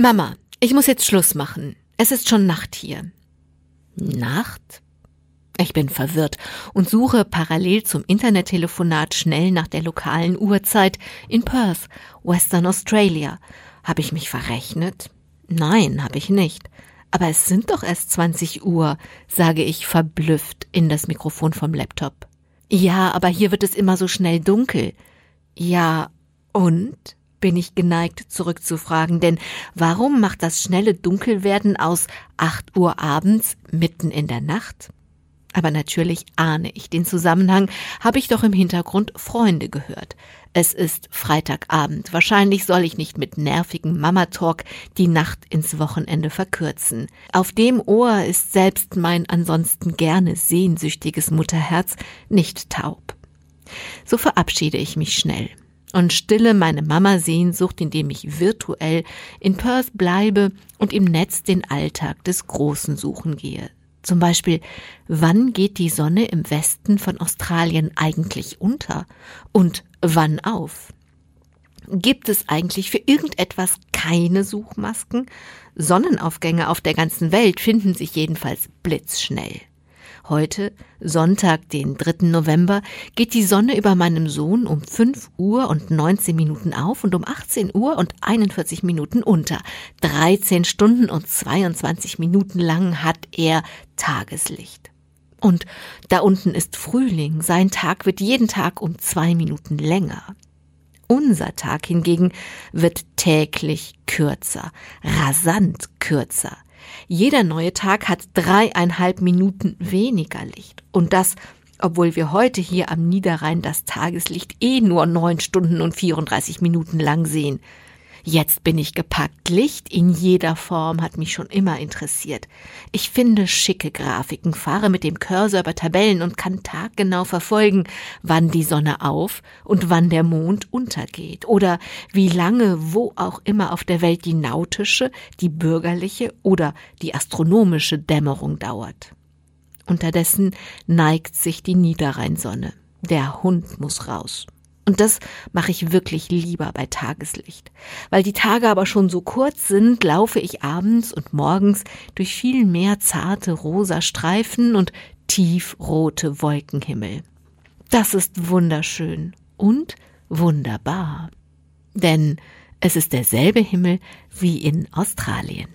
Mama, ich muss jetzt Schluss machen. Es ist schon Nacht hier. Nacht? Ich bin verwirrt und suche parallel zum Internettelefonat schnell nach der lokalen Uhrzeit in Perth, Western Australia. Habe ich mich verrechnet? Nein, habe ich nicht. Aber es sind doch erst 20 Uhr, sage ich verblüfft in das Mikrofon vom Laptop. Ja, aber hier wird es immer so schnell dunkel. Ja, und? Bin ich geneigt zurückzufragen, denn warum macht das schnelle Dunkelwerden aus 8 Uhr abends mitten in der Nacht? Aber natürlich ahne ich den Zusammenhang, habe ich doch im Hintergrund Freunde gehört. Es ist Freitagabend, wahrscheinlich soll ich nicht mit nervigem Mama-Talk die Nacht ins Wochenende verkürzen. Auf dem Ohr ist selbst mein ansonsten gerne sehnsüchtiges Mutterherz nicht taub. So verabschiede ich mich schnell und stille meine Mama-Sehnsucht, indem ich virtuell in Perth bleibe und im Netz den Alltag des Großen suchen gehe. Zum Beispiel, wann geht die Sonne im Westen von Australien eigentlich unter und wann auf? Gibt es eigentlich für irgendetwas keine Suchmasken? Sonnenaufgänge auf der ganzen Welt finden sich jedenfalls blitzschnell. Heute, Sonntag, den 3. November, geht die Sonne über meinem Sohn um 5 Uhr und 19 Minuten auf und um 18 Uhr und 41 Minuten unter. 13 Stunden und 22 Minuten lang hat er Tageslicht. Und da unten ist Frühling, sein Tag wird jeden Tag um zwei Minuten länger. Unser Tag hingegen wird täglich kürzer, rasant kürzer. Jeder neue Tag hat dreieinhalb Minuten weniger Licht. Und das, obwohl wir heute hier am Niederrhein das Tageslicht eh nur neun Stunden und 34 Minuten lang sehen. Jetzt bin ich gepackt. Licht in jeder Form hat mich schon immer interessiert. Ich finde schicke Grafiken, fahre mit dem Cursor über Tabellen und kann taggenau verfolgen, wann die Sonne auf und wann der Mond untergeht oder wie lange wo auch immer auf der Welt die nautische, die bürgerliche oder die astronomische Dämmerung dauert. Unterdessen neigt sich die Niederrheinsonne. Der Hund muss raus. Und das mache ich wirklich lieber bei Tageslicht. Weil die Tage aber schon so kurz sind, laufe ich abends und morgens durch viel mehr zarte rosa Streifen und tiefrote Wolkenhimmel. Das ist wunderschön und wunderbar. Denn es ist derselbe Himmel wie in Australien.